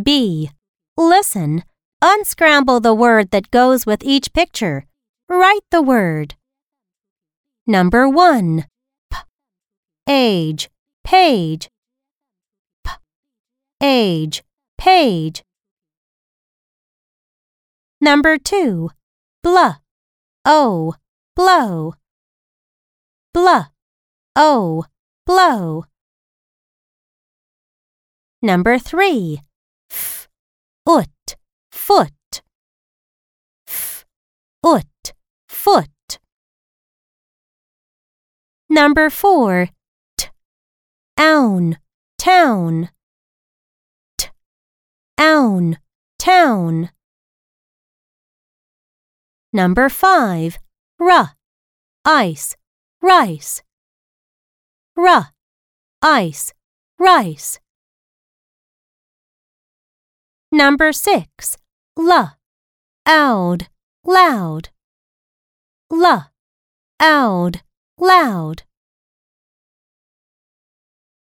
B. Listen. Unscramble the word that goes with each picture. Write the word. Number 1. P. Age. Page. P. Age. Page. Number 2. Blah. O. Blow. Blah. O. Blow. Number 3. Ut. Foot. F. Ut. Foot. Number 4. T. Own. Town. T. Own. Town. Number 5. Ruh. Ice. Rice. Ruh. Ice. Rice. Number 6. La. Oud. Loud. La. Oud. Loud.